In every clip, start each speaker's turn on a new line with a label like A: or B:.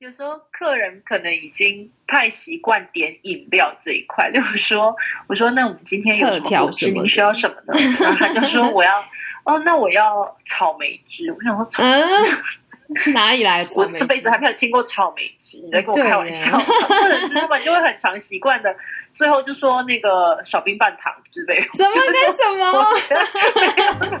A: 有时候客人可能已经太习惯点饮料这一块，例如说，我说那我们今天有什么果汁？您需要什么呢？然后他就说我要哦，那我要草莓汁。我想说草莓
B: 汁哪里来？
A: 我这辈子还没有听过草莓汁，你在跟我开玩笑？或者是他们就会很常习惯的，最后就说那个少冰半糖之类。
B: 什么跟什么？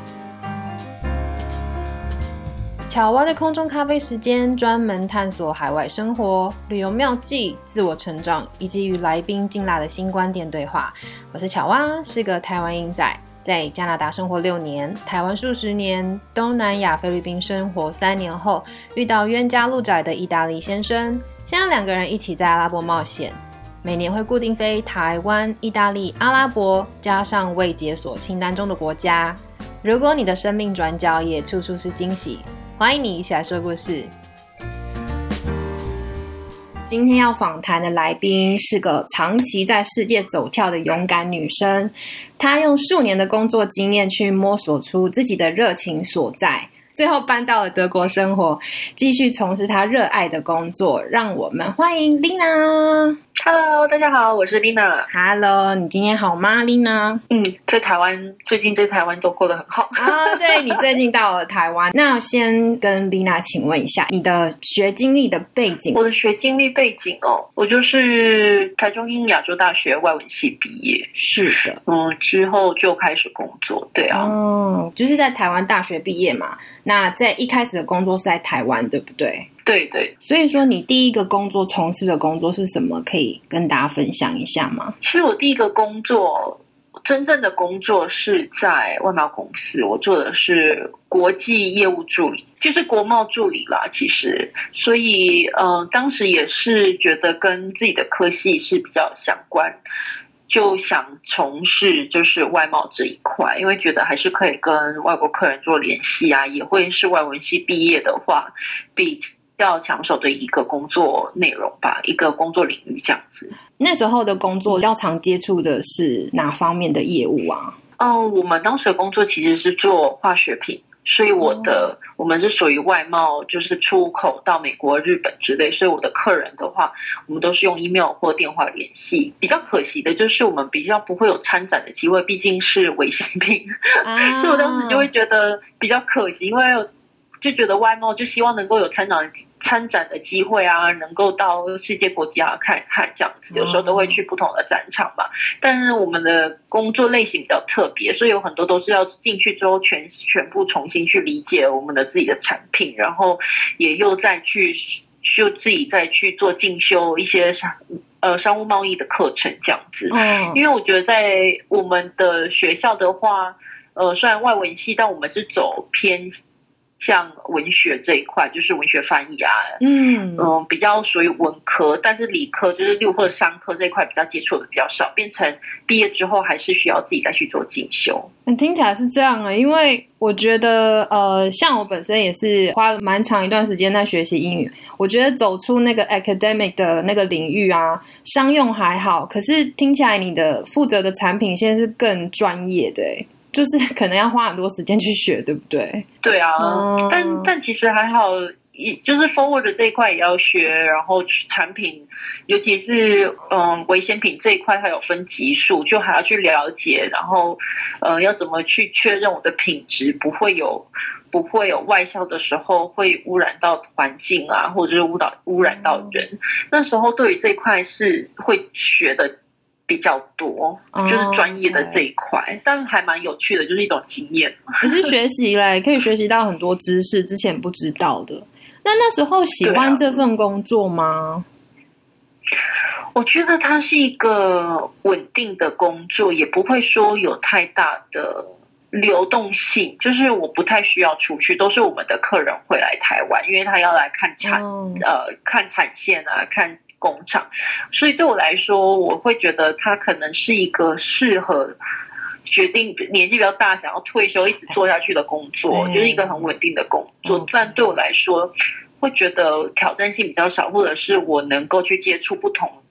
B: 巧蛙的空中咖啡时间，专门探索海外生活、旅游妙计、自我成长，以及与来宾劲辣的新观点对话。我是巧蛙，是个台湾英仔，在加拿大生活六年，台湾数十年，东南亚菲律宾生活三年后，遇到冤家路窄的意大利先生，现在两个人一起在阿拉伯冒险，每年会固定飞台湾、意大利、阿拉伯，加上未解锁清单中的国家。如果你的生命转角也处处是惊喜。欢迎你一起来说故事。今天要访谈的来宾是个长期在世界走跳的勇敢女生，她用数年的工作经验去摸索出自己的热情所在。最后搬到了德国生活，继续从事他热爱的工作。让我们欢迎 Lina。
A: Hello，大家好，我是 Lina。
B: Hello，你今天好吗，Lina？
A: 嗯，在台湾，最近在台湾都过得很好
B: 啊。对你最近到了台湾，那先跟 Lina 请问一下你的学经历的背景。
A: 我的学经历背景哦，我就是台中英亚洲大学外文系毕业。
B: 是的，
A: 嗯，之后就开始工作。对啊，
B: 哦，就是在台湾大学毕业嘛。那在一开始的工作是在台湾，对不对？
A: 对对。
B: 所以说，你第一个工作从事的工作是什么？可以跟大家分享一下吗？
A: 其实我第一个工作，真正的工作是在外贸公司，我做的是国际业务助理，就是国贸助理啦。其实，所以，嗯，当时也是觉得跟自己的科系是比较相关。就想从事就是外贸这一块，因为觉得还是可以跟外国客人做联系啊，也会是外文系毕业的话比较抢手的一个工作内容吧，一个工作领域这样子。
B: 那时候的工作较常接触的是哪方面的业务啊？
A: 嗯，我们当时的工作其实是做化学品。所以我的我们是属于外贸，就是出口到美国、日本之类。所以我的客人的话，我们都是用 email 或电话联系。比较可惜的就是我们比较不会有参展的机会，毕竟是违禁品，所以我当时就会觉得比较可惜，因为。就觉得外贸就希望能够有参展参展的机会啊，能够到世界国家看看这样子，有时候都会去不同的展场嘛。但是我们的工作类型比较特别，所以有很多都是要进去之后全全部重新去理解我们的自己的产品，然后也又再去就自己再去做进修一些商呃商务贸易的课程这样子。嗯，因为我觉得在我们的学校的话，呃，虽然外文系，但我们是走偏。像文学这一块，就是文学翻译啊，嗯嗯，比较属于文科，但是理科就是六或商科这一块比较接触的比较少，变成毕业之后还是需要自己再去做进修。
B: 嗯，听起来是这样啊，因为我觉得呃，像我本身也是花了蛮长一段时间在学习英语，我觉得走出那个 academic 的那个领域啊，商用还好，可是听起来你的负责的产品现在是更专业的。就是 可能要花很多时间去学，对不对？
A: 对啊，但但其实还好，也就是 forward 这一块也要学，然后产品，尤其是嗯危险品这一块，它有分级数，就还要去了解，然后呃要怎么去确认我的品质不会有不会有外销的时候会污染到环境啊，或者是污染污染到人。那时候对于这一块是会学的。比较多，就是专业的这一块，但还蛮有趣的，就是一种经验。
B: 可是学习嘞，可以学习到很多知识，之前不知道的。那那时候喜欢这份工作吗？
A: 我觉得它是一个稳定的工作，也不会说有太大的流动性。就是我不太需要出去，都是我们的客人会来台湾，因为他要来看产呃看产线啊，看。工厂，所以对我来说，我会觉得它可能是一个适合决定年纪比较大想要退休一直做下去的工作，就是一个很稳定的工作。但对我来说，会觉得挑战性比较少，或者是我能够去接触不同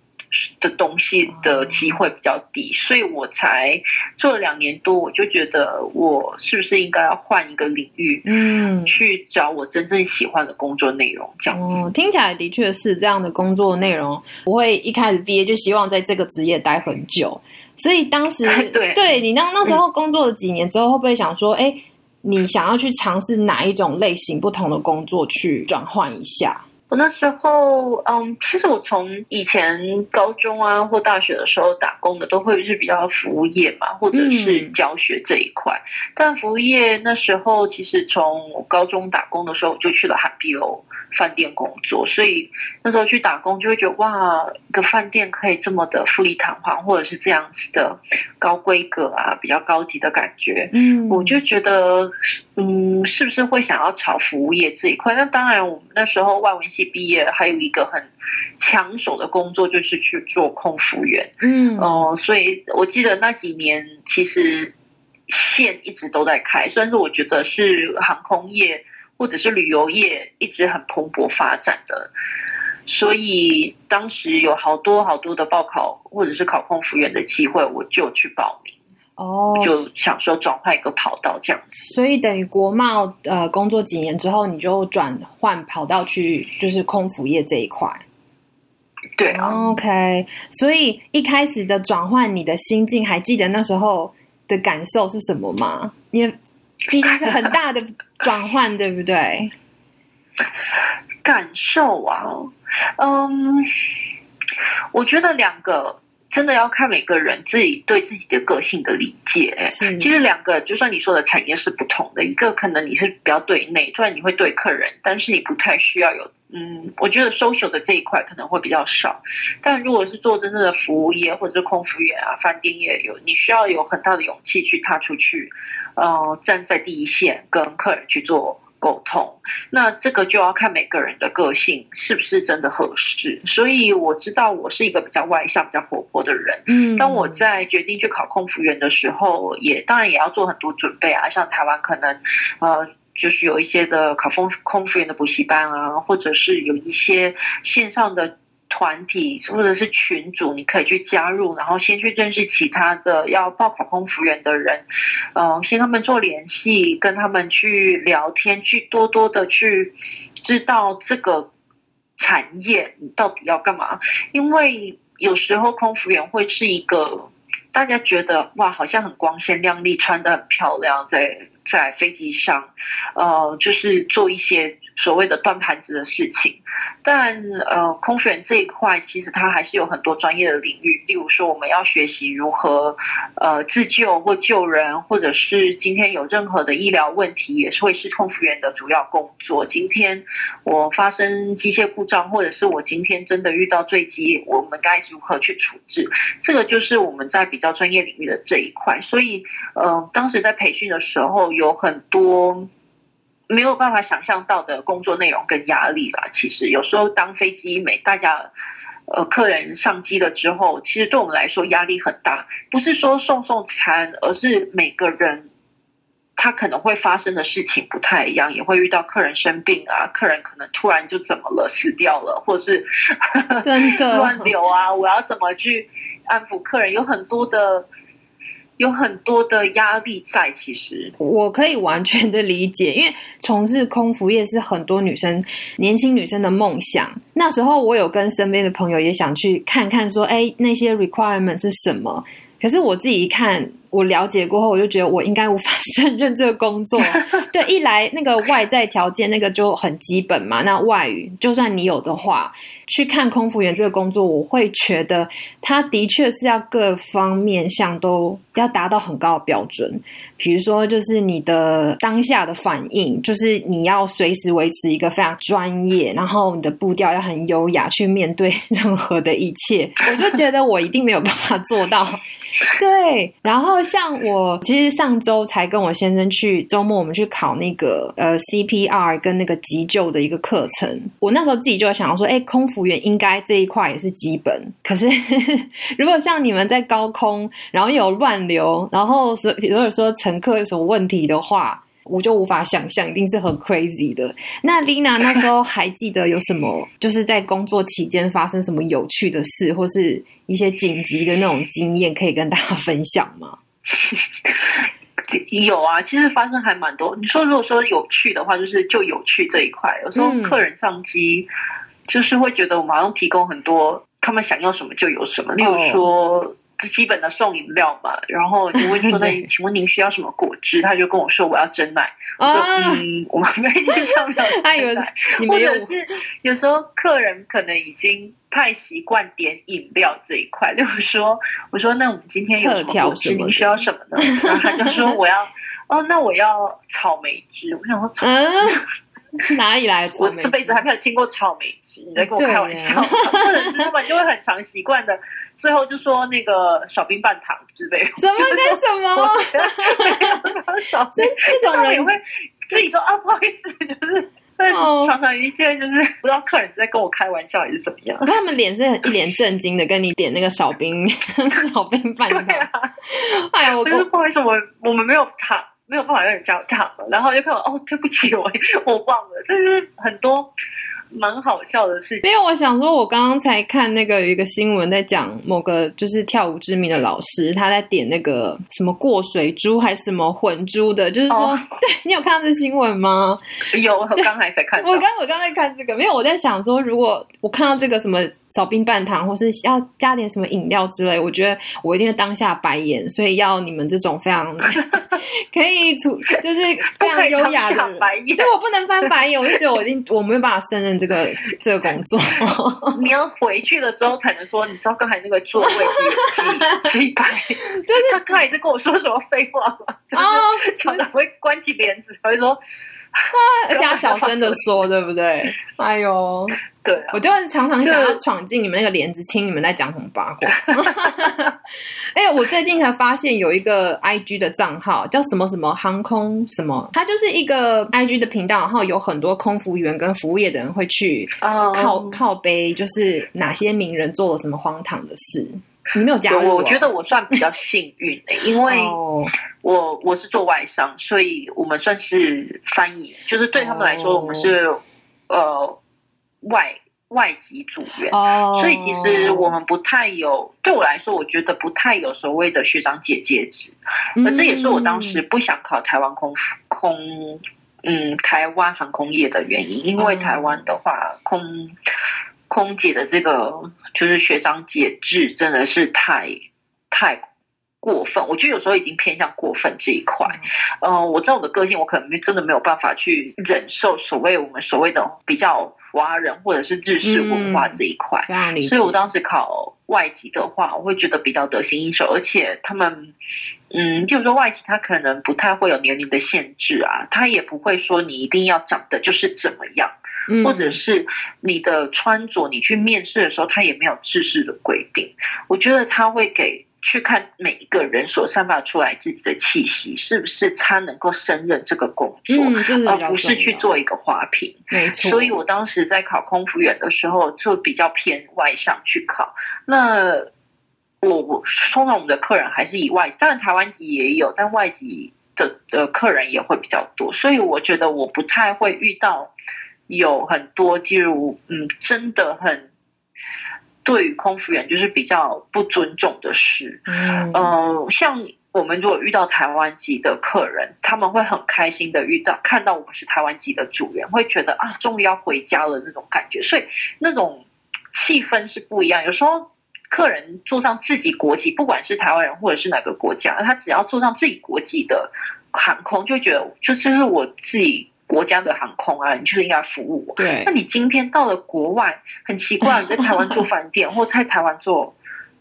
A: 的东西的机会比较低，所以我才做了两年多，我就觉得我是不是应该要换一个领域，
B: 嗯，
A: 去找我真正喜欢的工作内容，这样子。
B: 哦，听起来的确是这样的工作内容，不会一开始毕业就希望在这个职业待很久。所以当时
A: 对
B: 对你那那时候工作了几年之后，会不会想说，哎，你想要去尝试哪一种类型不同的工作去转换一下？
A: 我那时候，嗯，其实我从以前高中啊或大学的时候打工的，都会是比较服务业嘛，或者是教学这一块。但服务业那时候，其实从高中打工的时候，我就去了海碧楼饭店工作，所以那时候去打工就会觉得，哇，一个饭店可以这么的富丽堂皇，或者是这样子的高规格啊，比较高级的感觉。
B: 嗯，
A: 我就觉得，嗯，是不是会想要朝服务业这一块？那当然，我们那时候外文系毕业，还有一个很抢手的工作就是去做空服员。
B: 嗯，
A: 哦、所以我记得那几年其实线一直都在开，虽然是我觉得是航空业或者是旅游业一直很蓬勃发展的。所以当时有好多好多的报考或者是考空服员的机会，我就去报名，
B: 哦，
A: 就想说转换一个跑道这样子。
B: 所以等于国贸呃工作几年之后，你就转换跑道去就是空服业这一块。
A: 对啊
B: ，OK，所以一开始的转换，你的心境还记得那时候的感受是什么吗？因为毕竟是很大的转换，对不对？
A: 感受啊，嗯，我觉得两个真的要看每个人自己对自己的个性的理解。
B: 是，
A: 其实两个，就算你说的产业是不同的，一个可能你是比较对内，虽然你会对客人，但是你不太需要有，嗯，我觉得 social 的这一块可能会比较少。但如果是做真正的服务业或者是空服员啊、饭店业，有你需要有很大的勇气去踏出去，呃，站在第一线跟客人去做。沟通，那这个就要看每个人的个性是不是真的合适。所以我知道我是一个比较外向、比较活泼的人。
B: 嗯，
A: 当我在决定去考空服员的时候，也当然也要做很多准备啊，像台湾可能呃。就是有一些的考空空服员的补习班啊，或者是有一些线上的团体或者是群组，你可以去加入，然后先去认识其他的要报考空服员的人，呃，先他们做联系，跟他们去聊天，去多多的去知道这个产业你到底要干嘛，因为有时候空服员会是一个大家觉得哇，好像很光鲜亮丽，穿的很漂亮，在在飞机上，呃，就是做一些所谓的端盘子的事情。但呃，空服员这一块其实它还是有很多专业的领域，例如说我们要学习如何呃自救或救人，或者是今天有任何的医疗问题，也是会是空服员的主要工作。今天我发生机械故障，或者是我今天真的遇到坠机，我们该如何去处置？这个就是我们在比较专业领域的这一块。所以呃，当时在培训的时候有很多。没有办法想象到的工作内容跟压力啦。其实有时候当飞机每大家呃客人上机了之后，其实对我们来说压力很大。不是说送送餐，而是每个人他可能会发生的事情不太一样，也会遇到客人生病啊，客人可能突然就怎么了，死掉了，或者是
B: 真的
A: 乱流啊，我要怎么去安抚客人？有很多的。有很多的压力在，其实
B: 我可以完全的理解，因为从事空服业是很多女生、年轻女生的梦想。那时候我有跟身边的朋友也想去看看，说，哎，那些 requirement 是什么？可是我自己一看，我了解过后，我就觉得我应该无法 胜任这个工作。对，一来那个外在条件那个就很基本嘛，那外语就算你有的话，去看空服员这个工作，我会觉得他的确是要各方面向都要达到很高的标准。比如说，就是你的当下的反应，就是你要随时维持一个非常专业，然后你的步调要很优雅去面对 任何的一切。我就觉得我一定没有办法做到。对，然后像我其实上周才跟我先生去周末我们去考那个呃 CPR 跟那个急救的一个课程，我那时候自己就想说，哎，空服员应该这一块也是基本。可是 如果像你们在高空，然后有乱流，然后是如果说乘客有什么问题的话。我就无法想象，一定是很 crazy 的。那 Lina 那时候还记得有什么，就是在工作期间发生什么有趣的事，或是一些紧急的那种经验，可以跟大家分享吗？
A: 有啊，其实发生还蛮多。你说如果说有趣的话，就是就有趣这一块。有时候客人上机，就是会觉得我们好像提供很多，他们想要什么就有什么。例如说。基本的送饮料嘛，然后就问说：“那 请问您需要什么果汁？”他就跟我说：“我要真奶。”我说：“嗯，我们没印象了。”他有，或者是有时候客人可能已经太习惯点饮料这一块。例如说，我说：“那我们今天有什么果汁？您需要什么呢？”然后他就说：“我要哦，那我要草莓汁。”我想说 草莓汁。
B: 是 哪里来？
A: 我这辈子还没有听过草莓汁，你在跟我开玩笑？或者是他们就会很常习惯的，最后就说那个少冰半糖之类。
B: 什么跟什
A: 么？少这这种人也会自己说啊，不好意思，就是常常一些就是不知道客人在跟我开玩笑还是怎么样。
B: 他们脸是一脸震惊的，跟你点那个少冰 少冰半糖。
A: 哎呀，我不好意思，我我们没有糖。没有办法让人家讲了，然后就看我哦，对不起，我 我忘了，就是很多蛮好笑的事情。
B: 因为我想说，我刚刚才看那个有一个新闻，在讲某个就是跳舞知名的老师，他在点那个什么过水珠还是什么混珠的，就是说，对你有看到这新闻吗？
A: 有，我刚才才看。
B: 我刚我刚才看这个，没有我在想说，如果我看到这个什么。少冰半糖，或是要加点什么饮料之类，我觉得我一定会当下白眼。所以要你们这种非常 可以处，就是非常优雅的
A: 白眼。
B: 对我不能翻白眼，我就觉得 我一定我没有办法胜任这个这个工作。
A: 你要回去了之后才能说，你知道刚才那个座位几几几排？就是他刚才在跟我说什么废话吗？哦，常常会关起帘子，他会说。
B: 加小声的说，对不对？哎呦，
A: 对，
B: 我就常常想要闯进你们那个帘子，听你们在讲什么八卦。哎，我最近才发现有一个 I G 的账号叫什么什么航空什么，它就是一个 I G 的频道，然后有很多空服员跟服务业的人会去靠靠背，就是哪些名人做了什么荒唐的事。你没有加入，
A: 我觉得我算比较幸运的，因为我我是做外商，所以我们算是翻译，就是对他们来说，我们是呃外外籍组员，所以其实我们不太有。对我来说，我觉得不太有所谓的学长姐姐制，而这也是我当时不想考台湾空空嗯台湾航空业的原因，因为台湾的话空。空姐的这个就是学长姐制，真的是太太过分。我觉得有时候已经偏向过分这一块。嗯，我知道我的个性，我可能真的没有办法去忍受所谓我们所谓的比较华人或者是日式文化这一块。所以我当时考外籍的话，我会觉得比较得心应手，而且他们，嗯，就是说外籍他可能不太会有年龄的限制啊，他也不会说你一定要长得就是怎么样。或者是你的穿着，你去面试的时候，他也没有制式的规定。我觉得他会给去看每一个人所散发出来自己的气息，是不是他能够胜任这个工作，而不是去做一个花瓶。所以我当时在考空服员的时候，就比较偏外向去考。那我我通常我们的客人还是以外，当然台湾籍也有，但外籍的的客人也会比较多。所以我觉得我不太会遇到。有很多，例如，嗯，真的很对于空服员就是比较不尊重的事。嗯，呃，像我们如果遇到台湾籍的客人，他们会很开心的遇到看到我们是台湾籍的组员，会觉得啊，终于要回家了那种感觉。所以那种气氛是不一样。有时候客人坐上自己国籍，不管是台湾人或者是哪个国家，他只要坐上自己国籍的航空，就觉得就就是我自己。国家的航空啊，你就是应该服务我。
B: 对，
A: 那你今天到了国外，很奇怪，你在台湾住饭店，或在台湾坐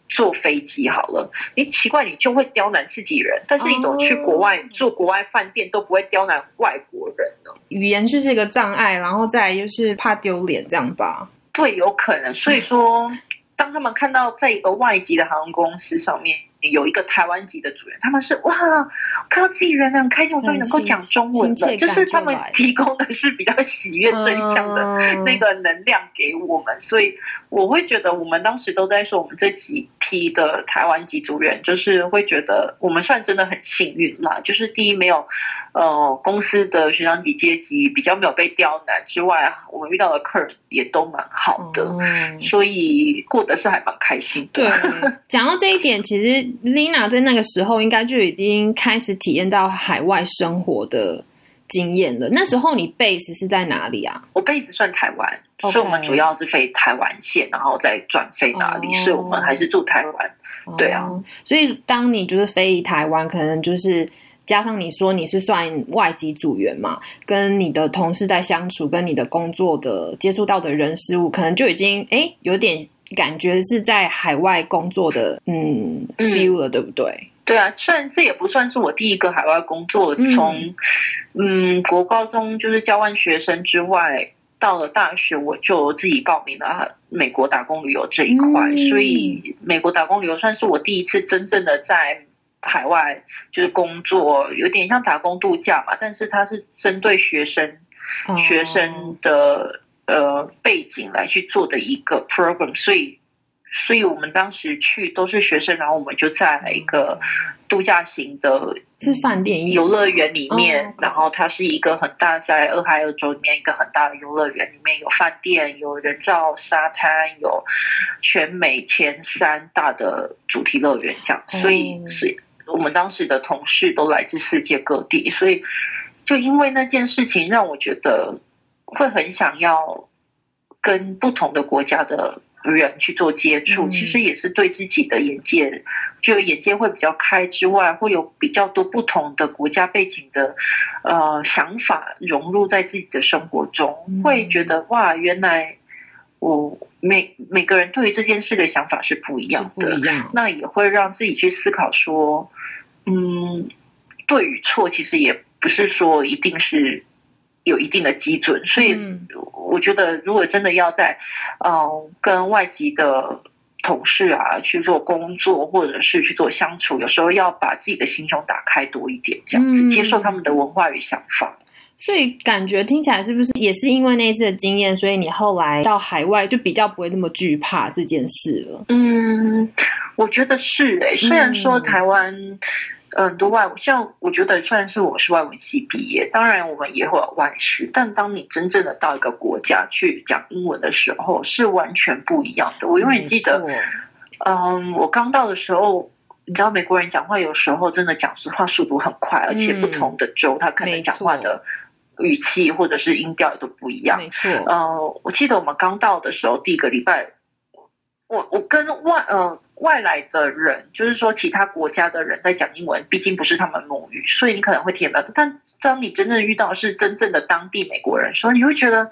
A: 坐飞机好了，你奇怪，你就会刁难自己人，但是你怎么去国外做国外饭店都不会刁难外国人呢？
B: 语言就是一个障碍，然后再就是怕丢脸这样吧？
A: 对，有可能。所以说，当他们看到在一个外籍的航空公司上面。有一个台湾籍的主人，他们是哇，看到自己人很开心，我终于能够讲中文了。就是他们提供的是比较喜悦正向的那个能量给我们，所以我会觉得我们当时都在说，我们这几批的台湾籍组员，就是会觉得我们算真的很幸运啦。就是第一没有呃公司的学长级阶级比较没有被刁难之外，我们遇到的客人也都蛮好的，所以过得是还蛮开心
B: 的。对，讲到这一点，其实 Lina 在那个时候应该就已经开始体验到海外生活的经验了。那时候你 base 是在哪里啊？
A: 我 base 算台湾，所以我们主要是飞台湾线，然后再转飞哪里？所以我们还是住台湾？对啊，
B: 所以当你就是飞台湾，可能就是。加上你说你是算外籍组员嘛，跟你的同事在相处，跟你的工作的接触到的人事物，可能就已经哎有点感觉是在海外工作的嗯 feel 了，对不对？
A: 对啊，虽然这也不算是我第一个海外工作，从嗯国高中就是交换学生之外，到了大学我就自己报名了美国打工旅游这一块，所以美国打工旅游算是我第一次真正的在。海外就是工作，有点像打工度假嘛，但是它是针对学生学生的呃背景来去做的一个 program，所以所以我们当时去都是学生，然后我们就在一个度假型的
B: 是饭店
A: 游乐园里面，然后它是一个很大，在俄亥俄州里面一个很大的游乐园，里面有饭店，有人造沙滩，有全美前三大的主题乐园，这样，所以所以。我们当时的同事都来自世界各地，所以就因为那件事情，让我觉得会很想要跟不同的国家的人去做接触。其实也是对自己的眼界，就眼界会比较开之外，会有比较多不同的国家背景的呃想法融入在自己的生活中，会觉得哇，原来我。每每个人对于这件事的想法是不一样的，那也会让自己去思考说，嗯，对与错其实也不是说一定是有一定的基准，所以我觉得如果真的要在嗯跟外籍的同事啊去做工作，或者是去做相处，有时候要把自己的心胸打开多一点，这样子接受他们的文化与想法。
B: 所以感觉听起来是不是也是因为那一次的经验，所以你后来到海外就比较不会那么惧怕这件事了？
A: 嗯，我觉得是诶。虽然说台湾很多外，像我觉得虽然是我是外文系毕业，当然我们也会有外事，但当你真正的到一个国家去讲英文的时候，是完全不一样的。我永远记得，嗯，我刚到的时候，你知道美国人讲话有时候真的讲话速度很快，而且不同的州他可能讲话的。语气或者是音调也都不一样。
B: 没错。
A: 呃，我记得我们刚到的时候，第一个礼拜，我我跟外呃外来的人，就是说其他国家的人在讲英文，毕竟不是他们母语，所以你可能会听不到。但当你真正遇到是真正的当地美国人，说你会觉得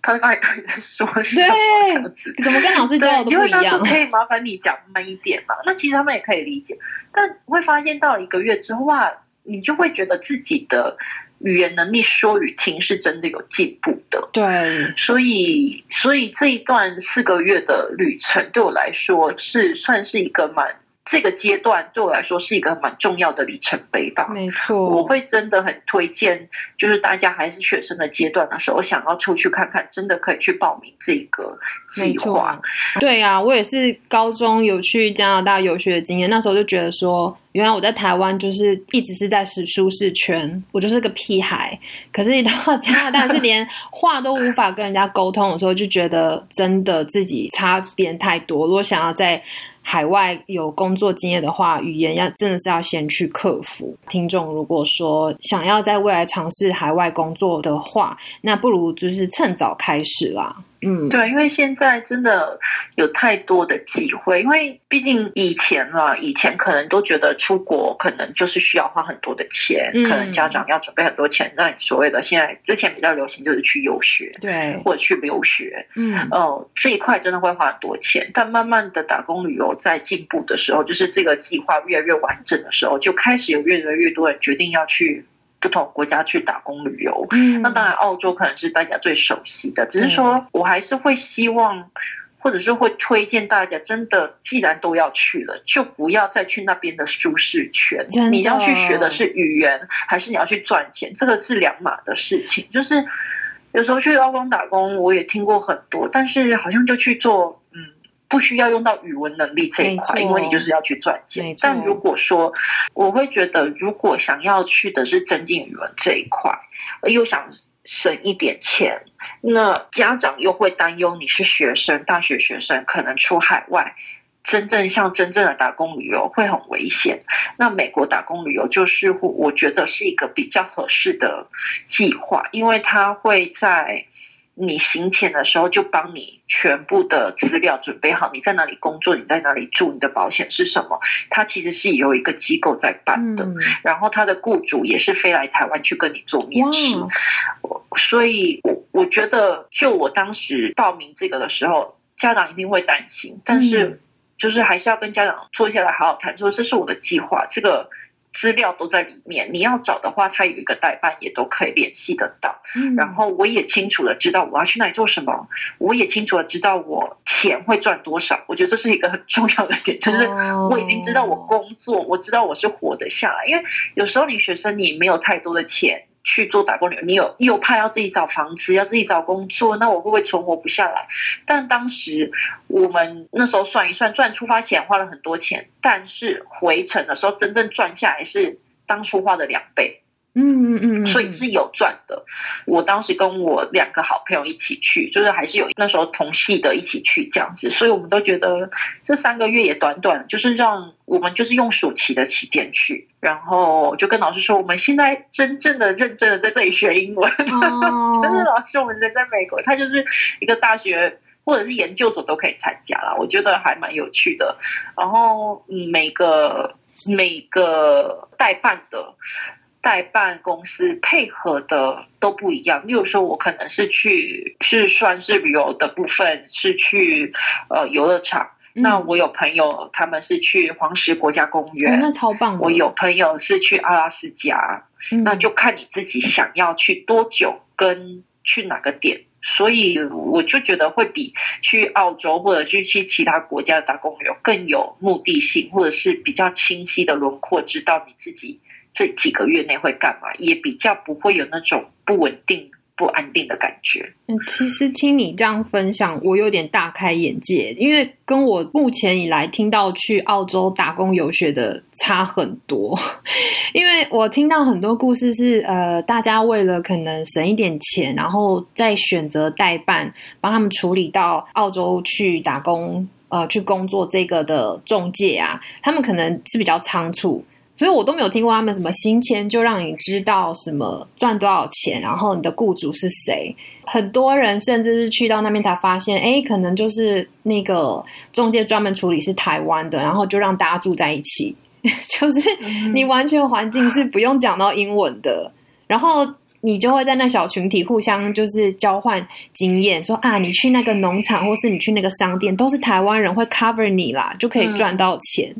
A: 他刚才到底在说什么？这样子
B: 怎么跟老师教的不一样？
A: 可以麻烦你讲慢一点嘛？那其实他们也可以理解，但会发现到一个月之后，哇，你就会觉得自己的。语言能力说与听是真的有进步的，
B: 对，
A: 所以所以这一段四个月的旅程对我来说是算是一个蛮。这个阶段对我来说是一个蛮重要的里程碑吧。
B: 没错，
A: 我会真的很推荐，就是大家还是学生的阶段的时候，想要出去看看，真的可以去报名这个计划。
B: 对啊，我也是高中有去加拿大游学的经验，那时候就觉得说，原来我在台湾就是一直是在是舒适圈，我就是个屁孩。可是，一到加拿大是连话都无法跟人家沟通的时候，就觉得真的自己差别太多。如果想要在海外有工作经验的话，语言要真的是要先去克服。听众如果说想要在未来尝试海外工作的话，那不如就是趁早开始啦。
A: 嗯，对，因为现在真的有太多的机会，因为毕竟以前了，以前可能都觉得出国可能就是需要花很多的钱，可能家长要准备很多钱，让你所谓的现在之前比较流行就是去游学，
B: 对，
A: 或者去留学，嗯，哦，这一块真的会花很多钱，但慢慢的打工旅游在进步的时候，就是这个计划越来越完整的时候，就开始有越来越多人决定要去。不同国家去打工旅游，那当然澳洲可能是大家最熟悉的。只是说我还是会希望，或者是会推荐大家，真的既然都要去了，就不要再去那边的舒适圈。你要去学的是语言，还是你要去赚钱？这个是两码的事情。就是有时候去澳工打工，我也听过很多，但是好像就去做嗯。不需要用到语文能力这一块，因为你就是要去赚钱。但如果说我会觉得，如果想要去的是增进语文这一块，又想省一点钱，那家长又会担忧你是学生，大学学生可能出海外。真正像真正的打工旅游会很危险。那美国打工旅游就是我觉得是一个比较合适的计划，因为它会在你行前的时候就帮你全部的资料准备好，你在哪里工作，你在哪里住，你的保险是什么，它其实是有一个机构在办的。然后他的雇主也是飞来台湾去跟你做面试，所以我我觉得就我当时报名这个的时候，家长一定会担心，但是。就是还是要跟家长坐下来好好谈，说这是我的计划，这个资料都在里面。你要找的话，他有一个代办，也都可以联系得到。然后我也清楚的知道我要去那里做什么，我也清楚的知道我钱会赚多少。我觉得这是一个很重要的点，就是我已经知道我工作，我知道我是活得下来。因为有时候你学生你没有太多的钱。去做打工旅游，你有又怕要自己找房子，要自己找工作，那我会不会存活不下来？但当时我们那时候算一算，赚出发钱花了很多钱，但是回程的时候真正赚下来是当初花的两倍。嗯嗯嗯，所以是有赚的。我当时跟我两个好朋友一起去，就是还是有那时候同系的一起去这样子，所以我们都觉得这三个月也短短，就是让我们就是用暑期的期间去，然后就跟老师说，我们现在真正的认真的在这里学英文。但是老师，我们人在美国，他就是一个大学或者是研究所都可以参加啦，我觉得还蛮有趣的。然后每个每个代办的。代办公司配合的都不一样，例如说，我可能是去是算是旅游的部分，是去呃游乐场。那我有朋友他们是去黄石国家公园，
B: 那超棒。
A: 我有朋友是去阿拉斯加，那就看你自己想要去多久跟去哪个点。所以我就觉得会比去澳洲或者去去其他国家的打工旅游更有目的性，或者是比较清晰的轮廓，知道你自己。这几个月内会干嘛？也比较不会有那种不稳定、不安定的感觉。
B: 嗯，其实听你这样分享，我有点大开眼界，因为跟我目前以来听到去澳洲打工游学的差很多。因为我听到很多故事是，呃，大家为了可能省一点钱，然后再选择代办帮他们处理到澳洲去打工，呃，去工作这个的中介啊，他们可能是比较仓促。所以我都没有听过他们什么新签就让你知道什么赚多少钱，然后你的雇主是谁。很多人甚至是去到那边才发现，哎，可能就是那个中介专门处理是台湾的，然后就让大家住在一起，就是你完全环境是不用讲到英文的，然后。你就会在那小群体互相就是交换经验，说啊，你去那个农场，或是你去那个商店，都是台湾人会 cover 你啦，就可以赚到钱。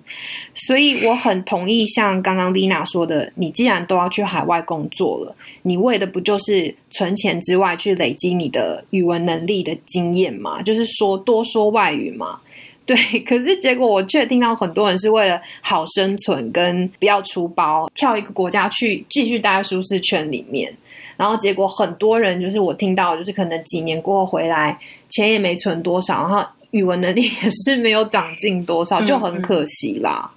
B: 所以我很同意，像刚刚丽娜说的，你既然都要去海外工作了，你为的不就是存钱之外，去累积你的语文能力的经验嘛？就是说多说外语嘛。对，可是结果我却听到很多人是为了好生存跟不要出包，跳一个国家去继续待在舒适圈里面。然后结果很多人就是我听到，就是可能几年过后回来，钱也没存多少，然后语文能力也是没有长进多少，就很可惜啦。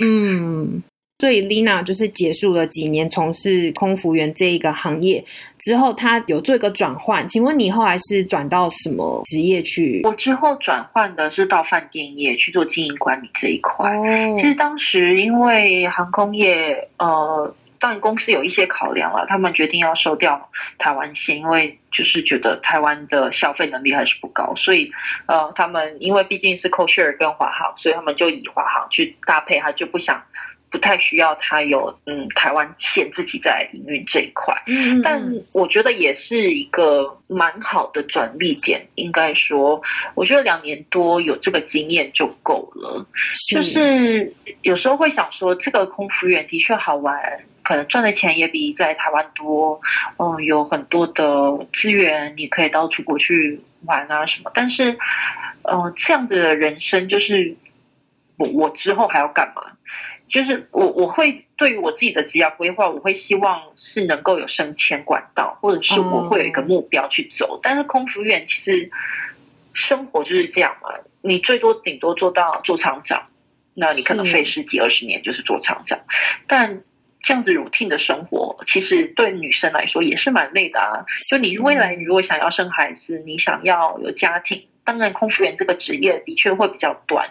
B: 嗯，所以 Lina 就是结束了几年从事空服员这一个行业之后，她有做一个转换。请问你后来是转到什么职业去？
A: 我之后转换的是到饭店业去做经营管理这一块。其实当时因为航空业，呃。当然，公司有一些考量了，他们决定要收掉台湾线，因为就是觉得台湾的消费能力还是不高，所以呃，他们因为毕竟是 CoShare 跟华航，所以他们就以华航去搭配，他就不想。不太需要他有嗯台湾线自己在营运这一块，嗯但我觉得也是一个蛮好的转捩点。应该说，我觉得两年多有这个经验就够了。就是有时候会想说，这个空服员的确好玩，可能赚的钱也比在台湾多。嗯，有很多的资源，你可以到出国去玩啊什么。但是，嗯，这样的人生就是我我之后还要干嘛？就是我我会对于我自己的职业规划，我会希望是能够有升迁管道，或者是我会有一个目标去走。但是空服员其实生活就是这样嘛，你最多顶多做到做厂长，那你可能费十几二十年就是做厂长，但。这样子 routine 的生活，其实对女生来说也是蛮累的啊。就你未来如果想要生孩子，你想要有家庭，当然空服员这个职业的确会比较短。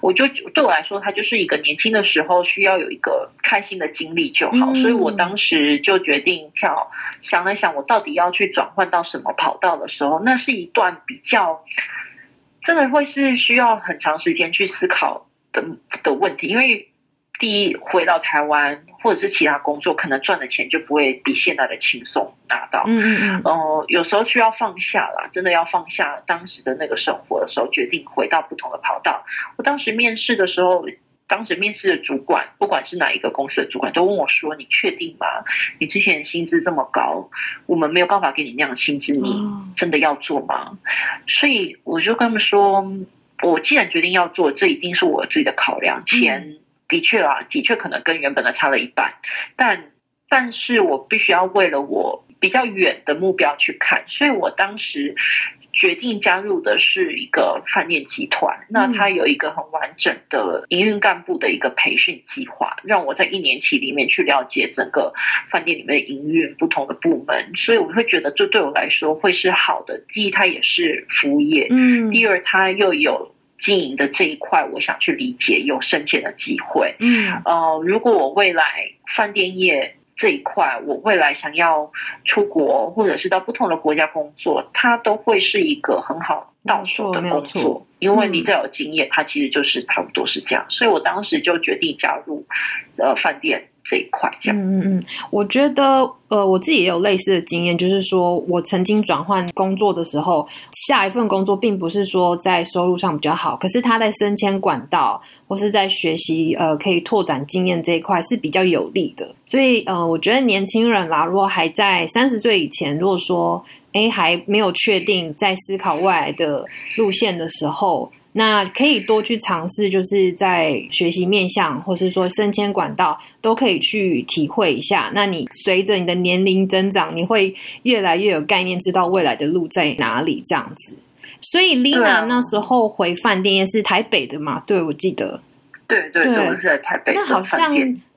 A: 我就对我来说，它就是一个年轻的时候需要有一个开心的经历就好。所以我当时就决定跳。想了想，我到底要去转换到什么跑道的时候，那是一段比较真的会是需要很长时间去思考的的问题，因为。第一，回到台湾或者是其他工作，可能赚的钱就不会比现在的轻松拿到。嗯嗯嗯。哦，有时候需要放下啦，真的要放下当时的那个生活的时候，决定回到不同的跑道。我当时面试的时候，当时面试的主管，不管是哪一个公司的主管，都问我说：“你确定吗？你之前薪资这么高，我们没有办法给你那样的薪资，你真的要做吗？”所以我就跟他们说：“我既然决定要做，这一定是我自己的考量，钱。”的确啊，的确可能跟原本的差了一半，但但是我必须要为了我比较远的目标去看，所以我当时决定加入的是一个饭店集团，那它有一个很完整的营运干部的一个培训计划，让我在一年期里面去了解整个饭店里面的营运不同的部门，所以我会觉得这对我来说会是好的。第一，它也是服务业，嗯，第二，它又有。经营的这一块，我想去理解有升迁的机会。嗯，呃，如果我未来饭店业这一块，我未来想要出国或者是到不同的国家工作，它都会是一个很好到手的工作。因为你只要有经验，它其实就是差不多是这样。所以我当时就决定加入呃饭店。这一块，这样，嗯嗯嗯，
B: 我觉得，呃，我自己也有类似的经验，就是说我曾经转换工作的时候，下一份工作并不是说在收入上比较好，可是他在升迁管道或是在学习，呃，可以拓展经验这一块是比较有利的。所以，呃，我觉得年轻人啦，如果还在三十岁以前，如果说，哎，还没有确定在思考未来的路线的时候。那可以多去尝试，就是在学习面向，或是说升迁管道，都可以去体会一下。那你随着你的年龄增长，你会越来越有概念，知道未来的路在哪里这样子。所以，Lina 那时候回饭店也是台北的嘛？对，我记得。
A: 对对对，是在台北。
B: 那好像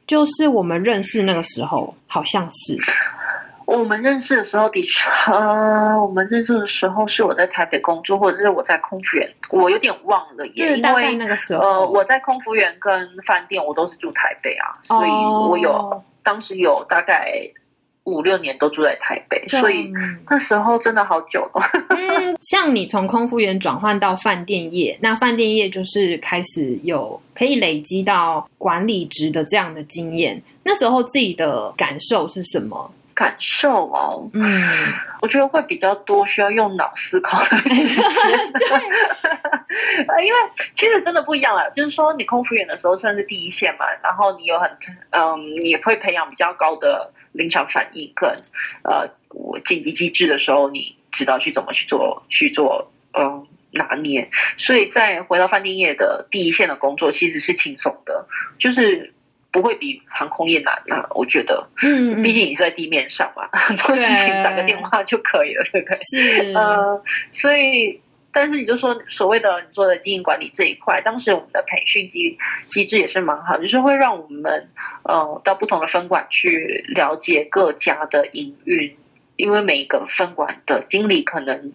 B: 就是我们认识那个时候，好像是。
A: 我们认识的时候，的确，呃，我们认识的时候是我在台北工作，或者是我在空服员，我有点忘了耶。因为
B: 那个时候，
A: 呃，我在空服员跟饭店，我都是住台北啊，所以我有当时有大概五六年都住在台北，所以那时候真的好久了。
B: 嗯，像你从空服员转换到饭店业，那饭店业就是开始有可以累积到管理职的这样的经验，那时候自己的感受是什么？
A: 感受哦，嗯，我觉得会比较多需要用脑思考的时间，因为其实真的不一样了。就是说，你空服员的时候算是第一线嘛，然后你有很嗯，也会培养比较高的临场反应跟呃，我紧急机制的时候，你知道去怎么去做去做嗯拿捏。所以在回到饭店业的第一线的工作，其实是轻松的，就是。不会比航空业难啊，我觉得，嗯，毕竟你是在地面上嘛，很多事情打个电话就可以了，对不对？
B: 是，
A: 呃，所以，但是你就说所谓的你做的经营管理这一块，当时我们的培训机机制也是蛮好，就是会让我们呃到不同的分管去了解各家的营运，因为每一个分管的经理可能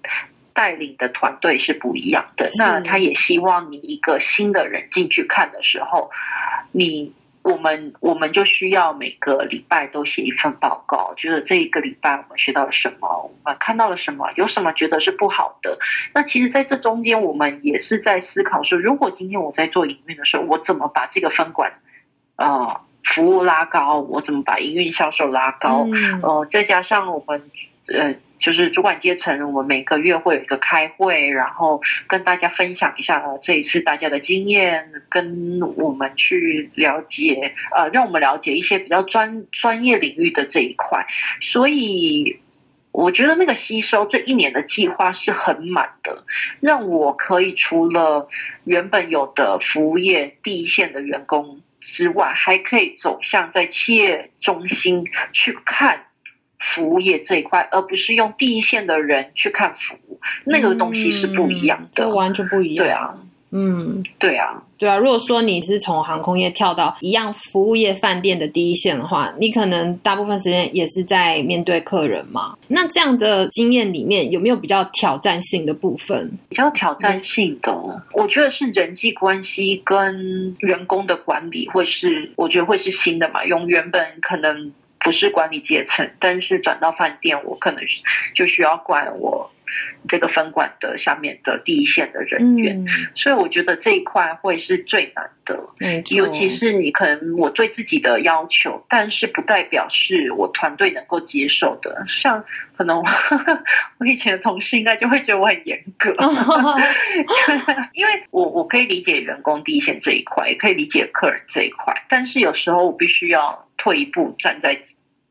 A: 带领的团队是不一样的，那他也希望你一个新的人进去看的时候，你。我们我们就需要每个礼拜都写一份报告，觉得这一个礼拜我们学到了什么，我们看到了什么，有什么觉得是不好的。那其实，在这中间，我们也是在思考说，如果今天我在做营运的时候，我怎么把这个分管啊服务拉高？我怎么把营运销售拉高？呃，再加上我们呃。就是主管阶层，我们每个月会有一个开会，然后跟大家分享一下这一次大家的经验，跟我们去了解，呃，让我们了解一些比较专专业领域的这一块。所以我觉得那个吸收这一年的计划是很满的，让我可以除了原本有的服务业第一线的员工之外，还可以走向在企业中心去看。服务业这一块，而不是用第一线的人去看服务，那个东西是不一样的，
B: 完全不一样。
A: 对啊。
B: 嗯，
A: 对啊，
B: 对啊。如果说你是从航空业跳到一样服务业饭店的第一线的话，你可能大部分时间也是在面对客人嘛。那这样的经验里面有没有比较挑战性的部分？
A: 比较挑战性的，我觉得是人际关系跟员工的管理，会是我觉得会是新的嘛。用原本可能不是管理阶层，但是转到饭店，我可能就需要管我。这个分管的下面的第一线的人员，所以我觉得这一块会是最难的，尤其是你可能我对自己的要求，但是不代表是我团队能够接受的。像可能我以前的同事应该就会觉得我很严格，因为我我可以理解员工第一线这一块，也可以理解客人这一块，但是有时候我必须要退一步，站在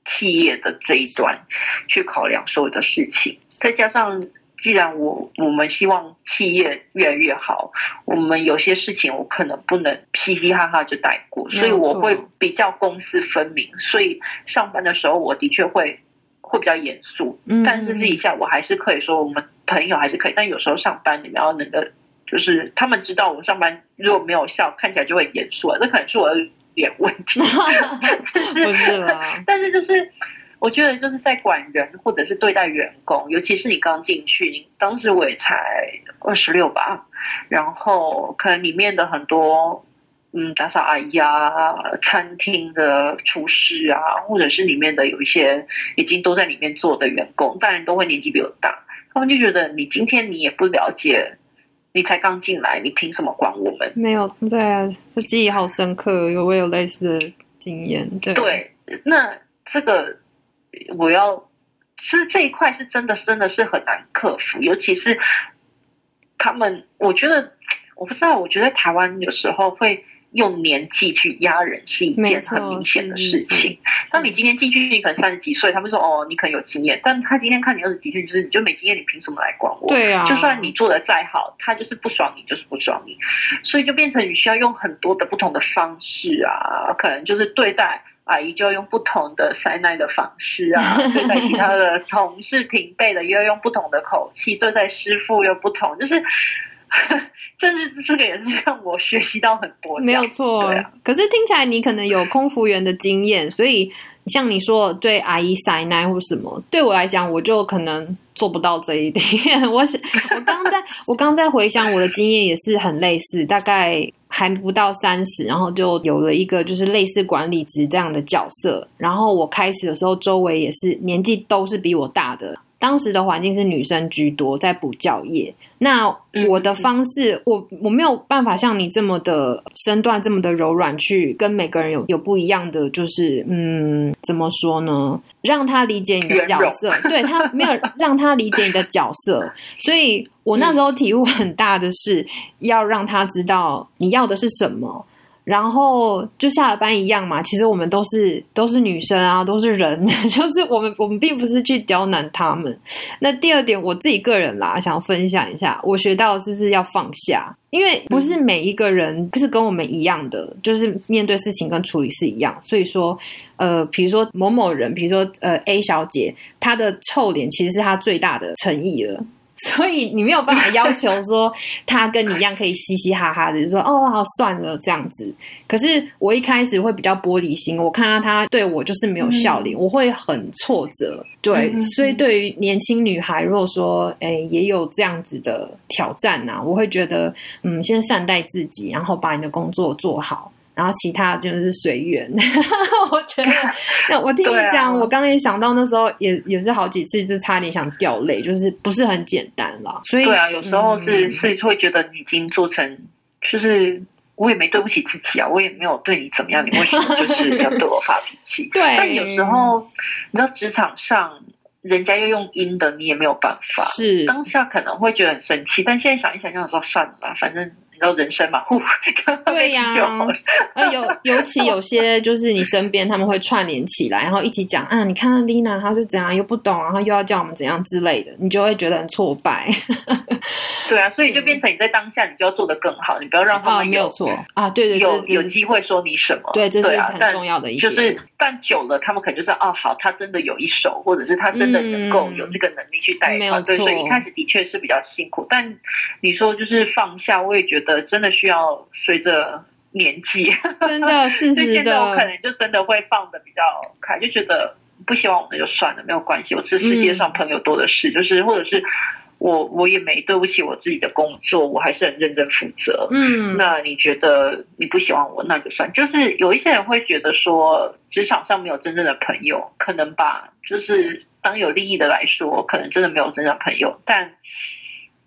A: 企业的这一端去考量所有的事情。再加上，既然我我们希望企业越来越好，我们有些事情我可能不能嘻嘻哈哈就带过，所以我会比较公私分明。所以上班的时候，我的确会会比较严肃，但是私底下我还是可以说我们朋友还是可以。但有时候上班你们要能够，就是他们知道我上班如果没有笑，看起来就会严肃了，这可能是我的脸问题。
B: 不是
A: 但是就是。我觉得就是在管人或者是对待员工，尤其是你刚进去，你当时我也才二十六吧，然后可能里面的很多嗯打扫阿姨啊、餐厅的厨师啊，或者是里面的有一些已经都在里面做的员工，当然都会年纪比我大，他们就觉得你今天你也不了解，你才刚进来，你凭什么管我们？
B: 没有，对啊，这记忆好深刻，有我有类似的经验，对，
A: 对，那这个。我要，其实这一块是真的，真的是很难克服，尤其是他们，我觉得，我不知道，我觉得台湾有时候会用年纪去压人，是一件很明显的事情。当你今天进去，你可能三十几岁，他们说哦，你可能有经验，但他今天看你二十几岁，就是你就没经验，你凭什么来管我？
B: 对啊，
A: 就算你做的再好，他就是不爽你，就是不爽你，所以就变成你需要用很多的不同的方式啊，可能就是对待。阿姨就要用不同的塞奶的方式啊，对待其他的 同事平辈的又要用不同的口气，对待师傅又不同，就是，这是这个也是让我学习到很多。
B: 没有错，可是听起来你可能有空服员的经验，所以像你说对阿姨塞奶或什么，对我来讲我就可能做不到这一点。我想我刚在我刚在回想我的经验也是很类似，大概。还不到三十，然后就有了一个就是类似管理职这样的角色。然后我开始的时候，周围也是年纪都是比我大的。当时的环境是女生居多，在补教业。那我的方式，我我没有办法像你这么的身段这么的柔软，去跟每个人有有不一样的，就是嗯，怎么说呢？让他理解你的角色，对他没有 让他理解你的角色。所以我那时候体悟很大的是，要让他知道你要的是什么。然后就下了班一样嘛，其实我们都是都是女生啊，都是人，就是我们我们并不是去刁难他们。那第二点，我自己个人啦，想分享一下，我学到的是不是要放下，因为不是每一个人是跟我们一样的，就是面对事情跟处理是一样。所以说，呃，比如说某某人，比如说呃 A 小姐，她的臭脸其实是她最大的诚意了。所以你没有办法要求说他跟你一样可以嘻嘻哈哈的，就说哦好算了这样子。可是我一开始会比较玻璃心，我看到他对我就是没有笑脸，我会很挫折。对，所以对于年轻女孩，如果说哎也有这样子的挑战呐，我会觉得嗯，先善待自己，然后把你的工作做好。然后其他就是随缘，我觉得。那我听你讲，我刚刚也想到那时候也也是好几次，就差点想掉泪，就是不是很简单啦。所以
A: 对啊，有时候是是会觉得你已经做成，就是我也没对不起自己啊，我也没有对你怎么样，你为什么就是要对我发脾气？
B: 对。
A: 但有时候你知道职场上人家又用阴的，你也没有办法。
B: 是
A: 当下可能会觉得很生气，但现在想一想，就想说算了吧，反正。你知道人生嘛？
B: 对呀，呃，有尤其有些就是你身边他们会串联起来，然后一起讲啊，你看 Lina，她是怎样又不懂，然后又要叫我们怎样之类的，你就会觉得很挫败。
A: 对啊，所以就变成你在当下，你就要做的更好，你不要让他们
B: 有错啊，对对，
A: 有有机会说你什么，
B: 对，这是很重要的
A: 就是但久了，他们可能就是哦，好，他真的有一手，或者是他真的能够有这个能力去带团队，所以一开始的确是比较辛苦。但你说就是放下，我也觉得真的需要随着年纪，
B: 真的是
A: 所以现在我可能就真的会放的比较开，就觉得不希望那就算了，没有关系，我是世界上朋友多的是，就是或者是。我我也没对不起我自己的工作，我还是很认真负责。嗯，那你觉得你不喜欢我，那就算。就是有一些人会觉得说，职场上没有真正的朋友，可能吧。就是当有利益的来说，可能真的没有真正的朋友。但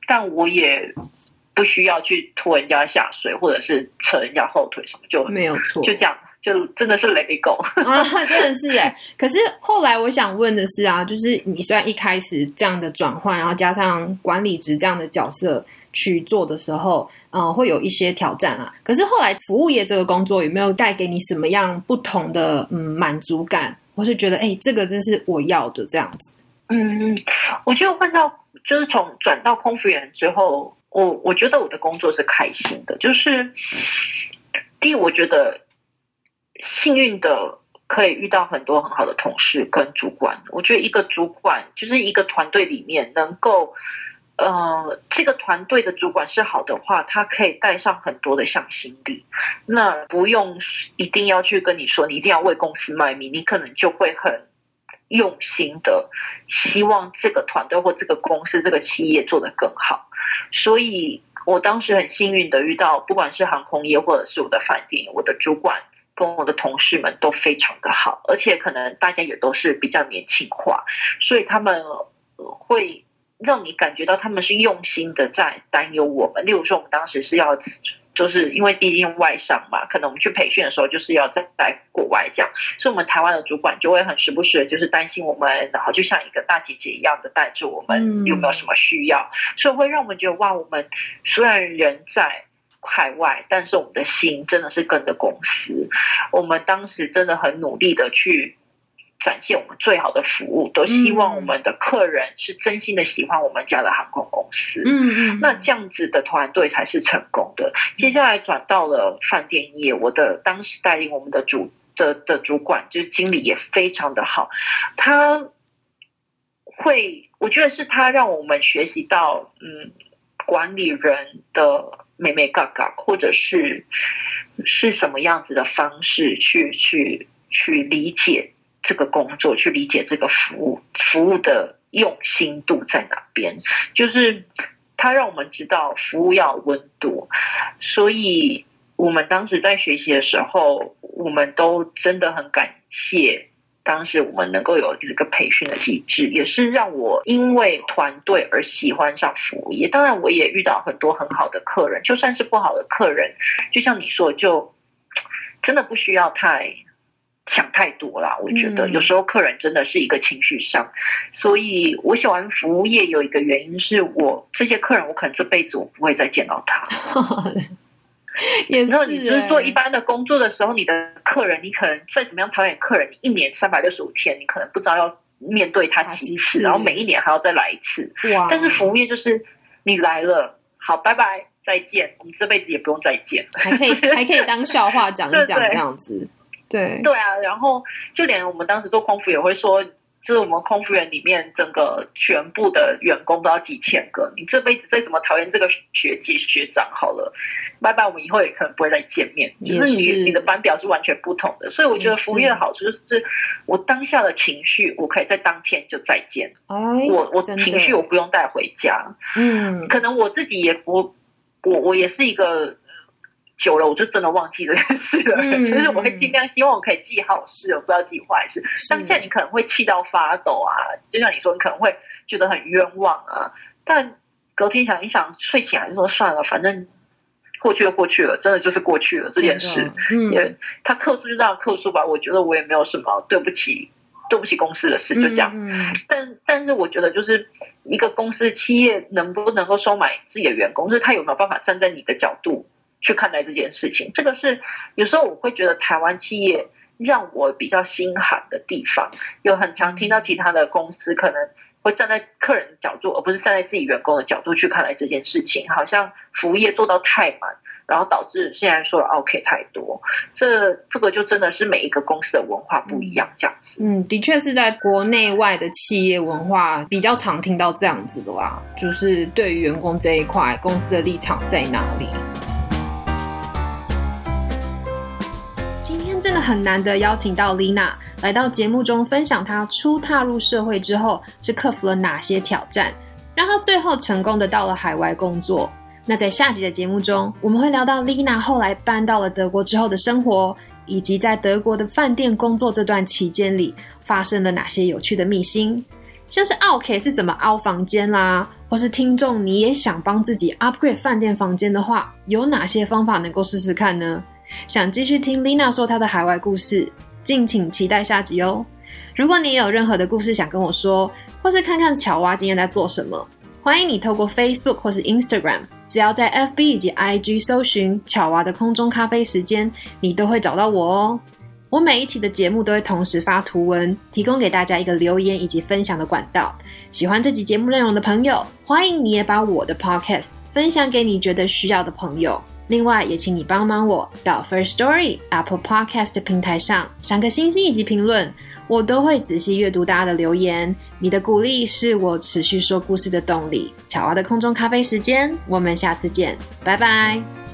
A: 但我也不需要去拖人家下水，或者是扯人家后腿，什么就
B: 没有错，
A: 就这样。就真的是雷狗
B: 啊，真的是哎。可是后来我想问的是啊，就是你虽然一开始这样的转换，然后加上管理职这样的角色去做的时候，嗯，会有一些挑战啊。可是后来服务业这个工作有没有带给你什么样不同的嗯满足感？我是觉得哎，这个真是我要的这样子。
A: 嗯，我觉得换到就是从转到空服员之后，我我觉得我的工作是开心的。就是第一，我觉得。幸运的可以遇到很多很好的同事跟主管。我觉得一个主管就是一个团队里面能够，呃，这个团队的主管是好的话，他可以带上很多的向心力。那不用一定要去跟你说，你一定要为公司卖命，你可能就会很用心的希望这个团队或这个公司、这个企业做得更好。所以我当时很幸运的遇到，不管是航空业或者是我的饭店，我的主管。跟我的同事们都非常的好，而且可能大家也都是比较年轻化，所以他们会让你感觉到他们是用心的在担忧我们。例如说，我们当时是要，就是因为毕竟外商嘛，可能我们去培训的时候就是要在在国外这样，所以我们台湾的主管就会很时不时的，就是担心我们，然后就像一个大姐姐一样的带着我们有没有什么需要，所以会让我们觉得哇，我们虽然人在。海外，但是我们的心真的是跟着公司。我们当时真的很努力的去展现我们最好的服务，都希望我们的客人是真心的喜欢我们家的航空公司。嗯嗯，那这样子的团队才是成功的。接下来转到了饭店业，我的当时带领我们的主的的主管就是经理也非常的好，他会，我觉得是他让我们学习到，嗯，管理人的。美美嘎嘎，或者是是什么样子的方式去去去理解这个工作，去理解这个服务，服务的用心度在哪边？就是他让我们知道服务要温度，所以我们当时在学习的时候，我们都真的很感谢。当时我们能够有这个培训的机制，也是让我因为团队而喜欢上服务业。当然，我也遇到很多很好的客人，就算是不好的客人，就像你说，就真的不需要太想太多啦。我觉得有时候客人真的是一个情绪上，所以我喜欢服务业有一个原因是我这些客人，我可能这辈子我不会再见到他。
B: 然后
A: 你就是做一般的工作的时候，你的客人，你可能再怎么样讨厌客人，你一年三百六十五天，你可能不知道要面对他几次，然后每一年还要再来一次。哇！但是服务业就是你来了，好，拜拜，再见，我们这辈子也不用再见了，
B: 还可以 还可以当笑话讲一讲这样子。对
A: 对啊，然后就连我们当时做空服也会说。就是我们空服员里面整个全部的员工都要几千个，你这辈子再怎么讨厌这个学姐学长，好了，拜拜，我们以后也可能不会再见面。就是你你的班表是完全不同的，所以我觉得服务业的好处就是，我当下的情绪我可以在当天就再见。我我情绪我不用带回家。嗯，可能我自己也不，我我也是一个。久了，我就真的忘记这件事了。就是我会尽量希望我可以记好事，我不要记坏事。当下你可能会气到发抖啊，就像你说，你可能会觉得很冤枉啊。但隔天想一想，睡醒来就说算了，反正过去就过去了，真的就是过去了这件事。也他克诉就这样客诉吧，我觉得我也没有什么对不起对不起公司的事，就这样。但但是我觉得，就是一个公司企业能不能够收买自己的员工，就是他有没有办法站在你的角度。去看待这件事情，这个是有时候我会觉得台湾企业让我比较心寒的地方。有很常听到其他的公司可能会站在客人角度，而不是站在自己员工的角度去看待这件事情。好像服务业做到太满，然后导致现在说 OK 太多。这这个就真的是每一个公司的文化不一样，这样子。
B: 嗯，的确是在国内外的企业文化比较常听到这样子的啦，就是对于员工这一块，公司的立场在哪里？的很难得邀请到 Lina。来到节目中分享她初踏入社会之后是克服了哪些挑战，让她最后成功的到了海外工作。那在下集的节目中，我们会聊到 Lina 后来搬到了德国之后的生活，以及在德国的饭店工作这段期间里发生了哪些有趣的秘辛，像是 OK 是怎么凹房间啦，或是听众你也想帮自己 upgrade 饭店房间的话，有哪些方法能够试试看呢？想继续听 Lina 说她的海外故事。敬请期待下集哦！如果你有任何的故事想跟我说，或是看看巧蛙今天在做什么，欢迎你透过 Facebook 或是 Instagram，只要在 FB 以及 IG 搜寻巧蛙的空中咖啡时间，你都会找到我哦。我每一期的节目都会同时发图文，提供给大家一个留言以及分享的管道。喜欢这集节目内容的朋友，欢迎你也把我的 Podcast 分享给你觉得需要的朋友。另外，也请你帮忙我到 First Story Apple Podcast 平台上三个星星以及评论，我都会仔细阅读大家的留言。你的鼓励是我持续说故事的动力。巧娃的空中咖啡时间，我们下次见，拜拜。